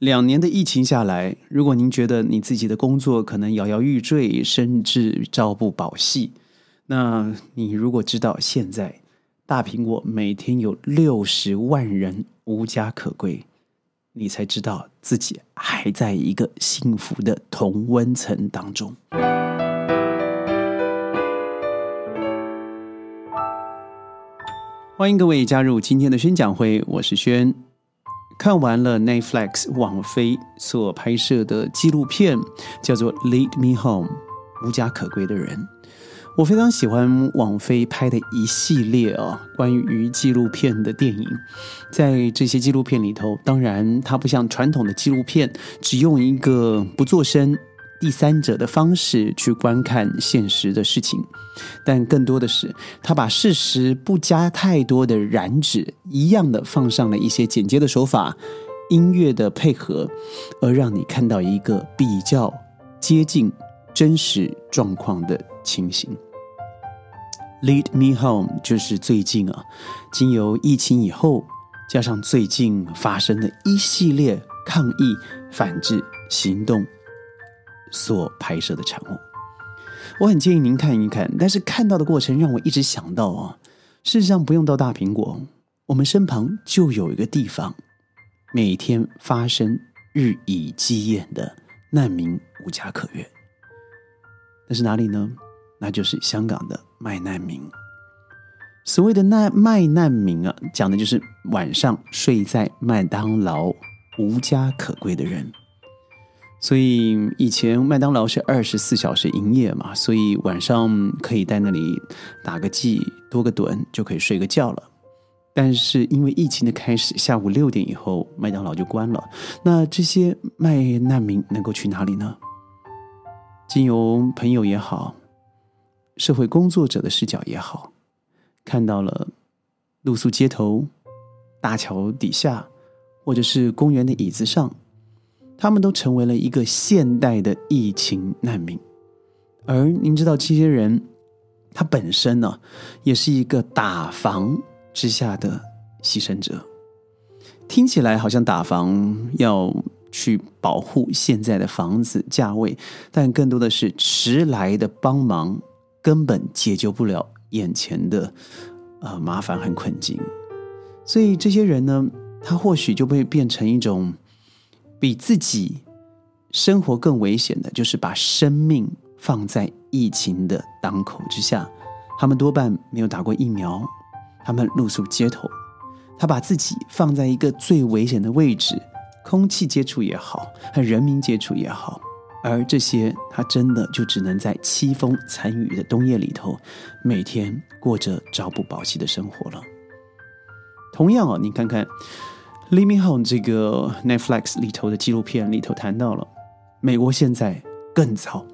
两年的疫情下来，如果您觉得你自己的工作可能摇摇欲坠，甚至朝不保夕，那你如果知道现在大苹果每天有六十万人无家可归，你才知道自己还在一个幸福的同温层当中。欢迎各位加入今天的宣讲会，我是轩。看完了 Netflix 网飞所拍摄的纪录片，叫做《Lead Me Home》，无家可归的人。我非常喜欢网飞拍的一系列啊，关于纪录片的电影。在这些纪录片里头，当然它不像传统的纪录片，只用一个不做声。第三者的方式去观看现实的事情，但更多的是他把事实不加太多的染指，一样的放上了一些剪接的手法、音乐的配合，而让你看到一个比较接近真实状况的情形。Lead Me Home 就是最近啊，经由疫情以后，加上最近发生的一系列抗议反制行动。所拍摄的产物，我很建议您看一看。但是看到的过程让我一直想到啊，事实上不用到大苹果，我们身旁就有一个地方，每天发生日以继夜的难民无家可归。那是哪里呢？那就是香港的卖难民。所谓的那卖难民啊，讲的就是晚上睡在麦当劳无家可归的人。所以以前麦当劳是二十四小时营业嘛，所以晚上可以在那里打个记、多个盹，就可以睡个觉了。但是因为疫情的开始，下午六点以后麦当劳就关了。那这些卖难民能够去哪里呢？经由朋友也好，社会工作者的视角也好，看到了露宿街头、大桥底下，或者是公园的椅子上。他们都成为了一个现代的疫情难民，而您知道这些人，他本身呢，也是一个打房之下的牺牲者。听起来好像打房要去保护现在的房子价位，但更多的是迟来的帮忙，根本解救不了眼前的呃麻烦和困境。所以这些人呢，他或许就会变成一种。比自己生活更危险的，就是把生命放在疫情的当口之下。他们多半没有打过疫苗，他们露宿街头，他把自己放在一个最危险的位置，空气接触也好，和人民接触也好。而这些，他真的就只能在凄风惨雨的冬夜里头，每天过着朝不保夕的生活了。同样啊，你看看。《l i v i n g Home》这个 Netflix 里头的纪录片里头谈到了，美国现在更早，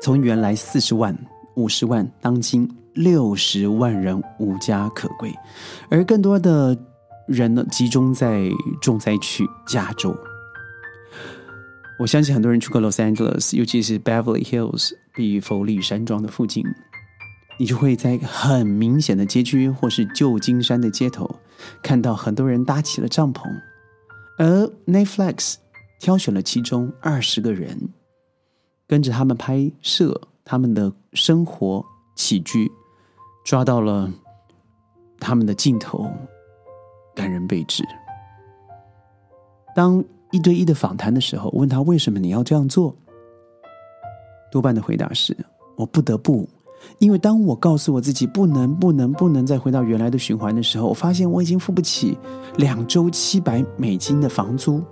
从原来四十万、五十万，当今六十万人无家可归，而更多的人呢，集中在重灾区加州。我相信很多人去过 Los Angeles，尤其是 Beverly Hills 比佛利山庄的附近。你就会在很明显的街区或是旧金山的街头，看到很多人搭起了帐篷，而 Netflix 挑选了其中二十个人，跟着他们拍摄他们的生活起居，抓到了他们的镜头，感人备至。当一对一的访谈的时候，问他为什么你要这样做，多半的回答是：我不得不。因为当我告诉我自己不能、不能、不能再回到原来的循环的时候，我发现我已经付不起两周七百美金的房租。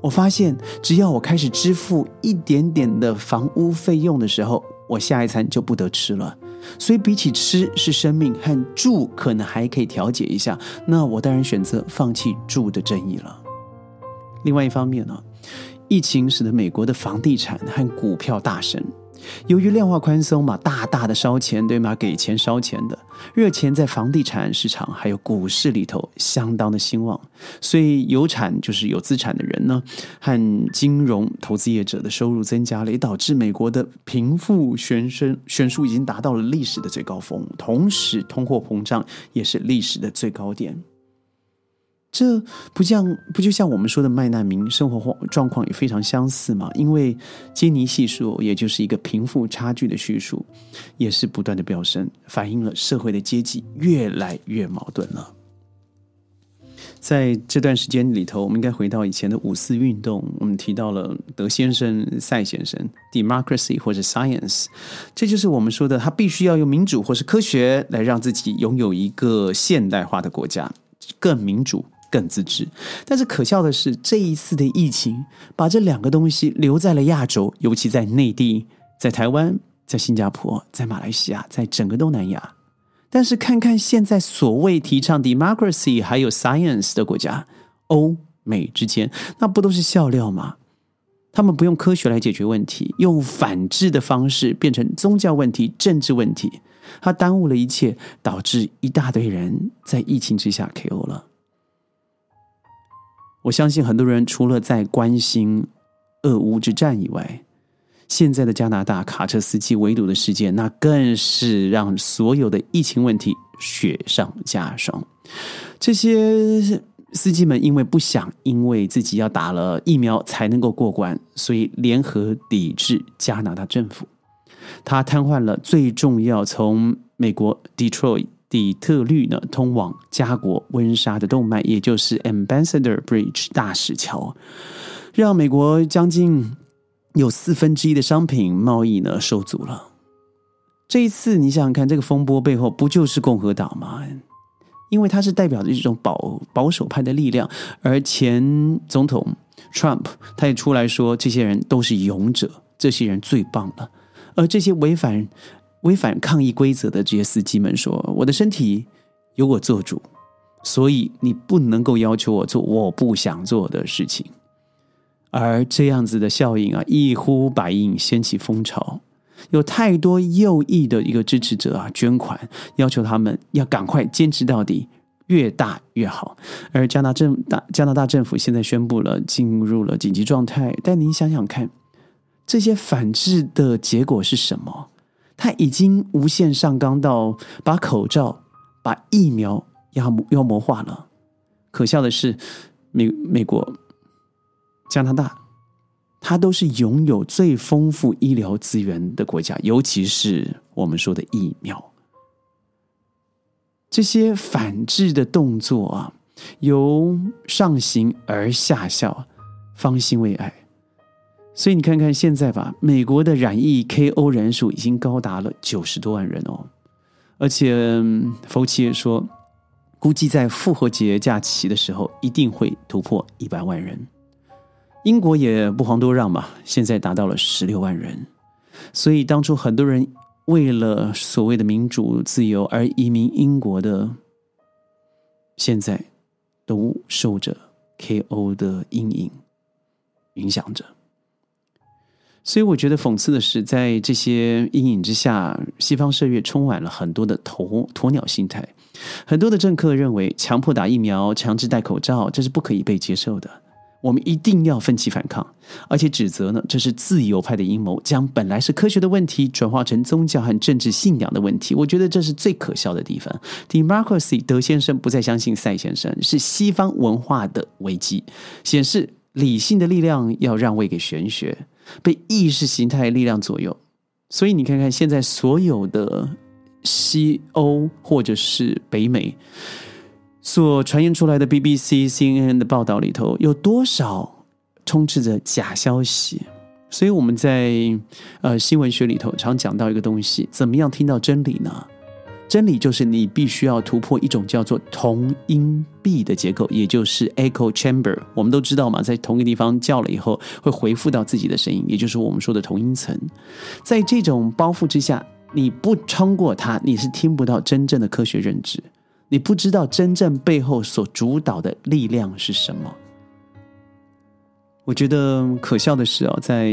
我发现只要我开始支付一点点的房屋费用的时候，我下一餐就不得吃了。所以比起吃是生命和住可能还可以调节一下，那我当然选择放弃住的正义了。另外一方面呢，疫情使得美国的房地产和股票大升。由于量化宽松嘛，大大的烧钱，对吗？给钱烧钱的热钱在房地产市场还有股市里头相当的兴旺，所以有产就是有资产的人呢，和金融投资业者的收入增加了，也导致美国的贫富悬升悬殊已经达到了历史的最高峰，同时通货膨胀也是历史的最高点。这不像不就像我们说的麦难民生活状况也非常相似吗？因为基尼系数，也就是一个贫富差距的叙述，也是不断的飙升，反映了社会的阶级越来越矛盾了。在这段时间里头，我们应该回到以前的五四运动。我们提到了德先生、赛先生，democracy 或者 science，这就是我们说的，他必须要用民主或是科学来让自己拥有一个现代化的国家，更民主。更自治，但是可笑的是，这一次的疫情把这两个东西留在了亚洲，尤其在内地、在台湾、在新加坡、在马来西亚，在整个东南亚。但是看看现在所谓提倡 democracy 还有 science 的国家，欧美之间，那不都是笑料吗？他们不用科学来解决问题，用反制的方式变成宗教问题、政治问题，它耽误了一切，导致一大堆人在疫情之下 KO 了。我相信很多人除了在关心俄乌之战以外，现在的加拿大卡车司机围堵的事件，那更是让所有的疫情问题雪上加霜。这些司机们因为不想因为自己要打了疫苗才能够过关，所以联合抵制加拿大政府。他瘫痪了最重要从美国 Detroit。底特律呢，通往加国温莎的动脉，也就是 Ambassador Bridge 大使桥，让美国将近有四分之一的商品贸易呢受阻了。这一次，你想想看，这个风波背后不就是共和党吗？因为它是代表着一种保保守派的力量，而前总统 Trump 他也出来说，这些人都是勇者，这些人最棒了，而这些违反。违反抗议规则的这些司机们说：“我的身体由我做主，所以你不能够要求我做我不想做的事情。”而这样子的效应啊，一呼百应，掀起风潮，有太多右翼的一个支持者啊，捐款要求他们要赶快坚持到底，越大越好。而加拿政大加拿大政府现在宣布了进入了紧急状态，但您想想看，这些反制的结果是什么？他已经无限上纲到把口罩、把疫苗妖妖魔化了。可笑的是，美美国、加拿大，它都是拥有最丰富医疗资源的国家，尤其是我们说的疫苗。这些反制的动作啊，由上行而下效，方兴未艾。所以你看看现在吧，美国的染疫 KO 人数已经高达了九十多万人哦，而且福奇也说，估计在复活节假期的时候一定会突破一百万人。英国也不遑多让嘛，现在达到了十六万人。所以当初很多人为了所谓的民主自由而移民英国的，现在都受着 KO 的阴影影响着。所以我觉得讽刺的是，在这些阴影之下，西方社会充满了很多的鸵鸵鸟心态。很多的政客认为，强迫打疫苗、强制戴口罩，这是不可以被接受的。我们一定要奋起反抗，而且指责呢，这是自由派的阴谋，将本来是科学的问题转化成宗教和政治信仰的问题。我觉得这是最可笑的地方。Democracy，德先生不再相信赛先生，是西方文化的危机，显示理性的力量要让位给玄学。被意识形态力量左右，所以你看看现在所有的西欧或者是北美所传言出来的 BBC、CNN 的报道里头，有多少充斥着假消息？所以我们在呃新闻学里头常讲到一个东西：怎么样听到真理呢？真理就是你必须要突破一种叫做同音壁的结构，也就是 echo chamber。我们都知道嘛，在同一个地方叫了以后，会回复到自己的声音，也就是我们说的同音层。在这种包袱之下，你不穿过它，你是听不到真正的科学认知，你不知道真正背后所主导的力量是什么。我觉得可笑的是啊，在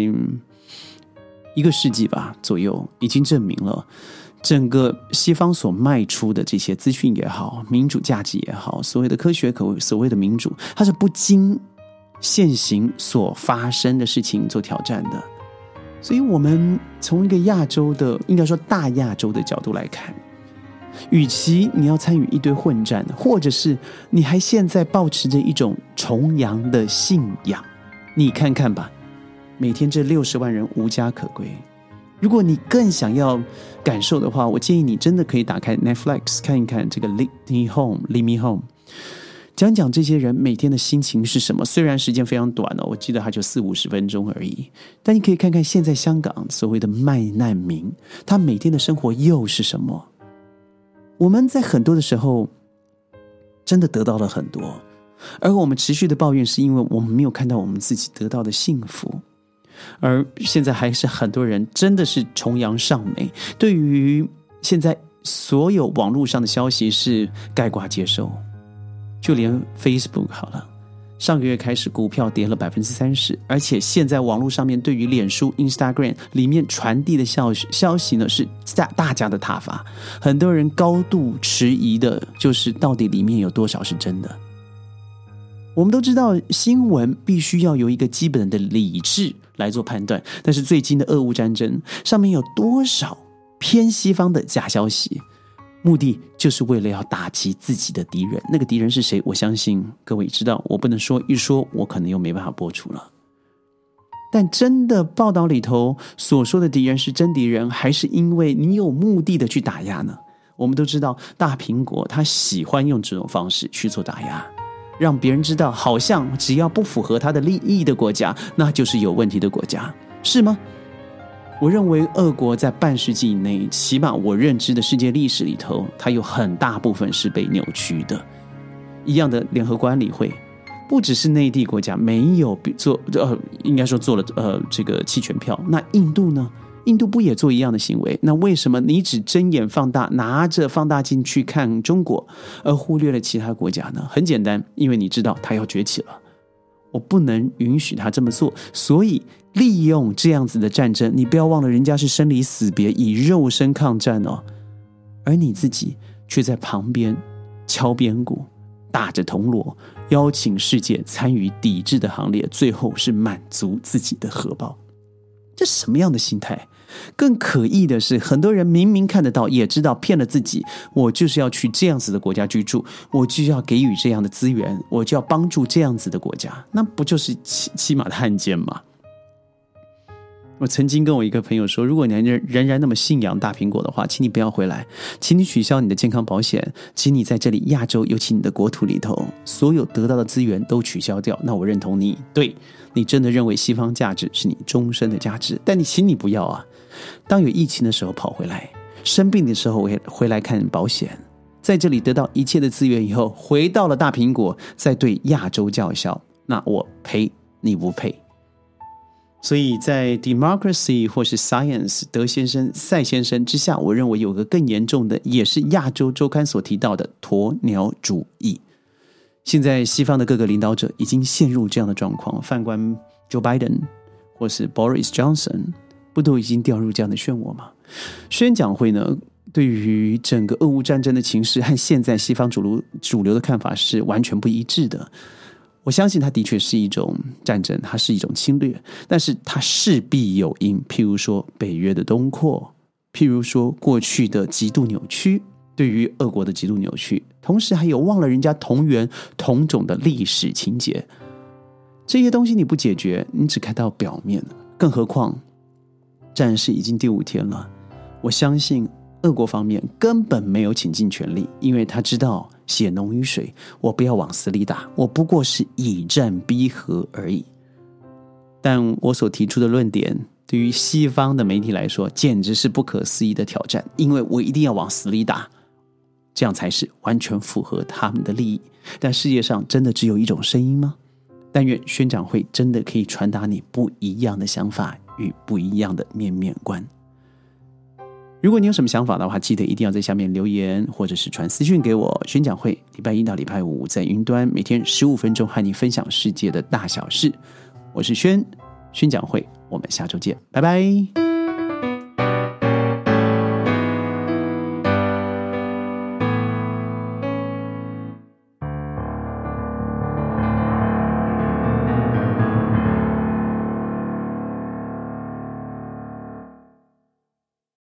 一个世纪吧左右，已经证明了。整个西方所卖出的这些资讯也好，民主价值也好，所谓的科学可所谓的民主，它是不经现行所发生的事情做挑战的。所以，我们从一个亚洲的，应该说大亚洲的角度来看，与其你要参与一堆混战，或者是你还现在保持着一种崇洋的信仰，你看看吧，每天这六十万人无家可归。如果你更想要感受的话，我建议你真的可以打开 Netflix 看一看这个《Lead Me Home》，Lead Me Home，讲讲这些人每天的心情是什么。虽然时间非常短哦，我记得它就四五十分钟而已，但你可以看看现在香港所谓的卖难民，他每天的生活又是什么。我们在很多的时候真的得到了很多，而我们持续的抱怨，是因为我们没有看到我们自己得到的幸福。而现在还是很多人真的是崇洋尚美，对于现在所有网络上的消息是盖挂接受，就连 Facebook 好了。上个月开始，股票跌了百分之三十，而且现在网络上面对于脸书、Instagram 里面传递的消息消息呢，是大大家的挞伐，很多人高度迟疑的，就是到底里面有多少是真的。我们都知道，新闻必须要有一个基本的理智来做判断，但是最近的俄乌战争上面有多少偏西方的假消息？目的就是为了要打击自己的敌人，那个敌人是谁？我相信各位知道，我不能说一说，我可能又没办法播出了。但真的报道里头所说的敌人是真敌人，还是因为你有目的的去打压呢？我们都知道，大苹果他喜欢用这种方式去做打压，让别人知道，好像只要不符合他的利益的国家，那就是有问题的国家，是吗？我认为，俄国在半世纪以内，起码我认知的世界历史里头，它有很大部分是被扭曲的。一样的联合国理会，不只是内地国家没有做，呃，应该说做了呃这个弃权票。那印度呢？印度不也做一样的行为？那为什么你只睁眼放大，拿着放大镜去看中国，而忽略了其他国家呢？很简单，因为你知道它要崛起了，我不能允许他这么做，所以。利用这样子的战争，你不要忘了，人家是生离死别，以肉身抗战哦，而你自己却在旁边敲边鼓，打着铜锣，邀请世界参与抵制的行列，最后是满足自己的荷包，这什么样的心态？更可疑的是，很多人明明看得到，也知道骗了自己，我就是要去这样子的国家居住，我就要给予这样的资源，我就要帮助这样子的国家，那不就是骑骑马的汉奸吗？我曾经跟我一个朋友说，如果你仍仍然那么信仰大苹果的话，请你不要回来，请你取消你的健康保险，请你在这里亚洲，尤其你的国土里头，所有得到的资源都取消掉。那我认同你，对你真的认为西方价值是你终身的价值，但你请你不要啊！当有疫情的时候跑回来，生病的时候回回来看保险，在这里得到一切的资源以后，回到了大苹果，再对亚洲叫嚣，那我赔你不配。所以在 democracy 或是 science 德先生、赛先生之下，我认为有个更严重的，也是亚洲周刊所提到的鸵鸟主义。现在西方的各个领导者已经陷入这样的状况，反观 Joe Biden 或是 Boris Johnson，不都已经掉入这样的漩涡吗？宣讲会呢，对于整个俄乌战争的情势和现在西方主流主流的看法是完全不一致的。我相信它的确是一种战争，它是一种侵略，但是它势必有因。譬如说北约的东扩，譬如说过去的极度扭曲，对于俄国的极度扭曲，同时还有忘了人家同源同种的历史情节，这些东西你不解决，你只看到表面。更何况战事已经第五天了，我相信。俄国方面根本没有倾尽全力，因为他知道血浓于水，我不要往死里打，我不过是以战逼和而已。但我所提出的论点，对于西方的媒体来说，简直是不可思议的挑战，因为我一定要往死里打，这样才是完全符合他们的利益。但世界上真的只有一种声音吗？但愿宣讲会真的可以传达你不一样的想法与不一样的面面观。如果你有什么想法的话，记得一定要在下面留言，或者是传私讯给我。宣讲会礼拜一到礼拜五在云端，每天十五分钟和你分享世界的大小事。我是轩，宣讲会，我们下周见，拜拜。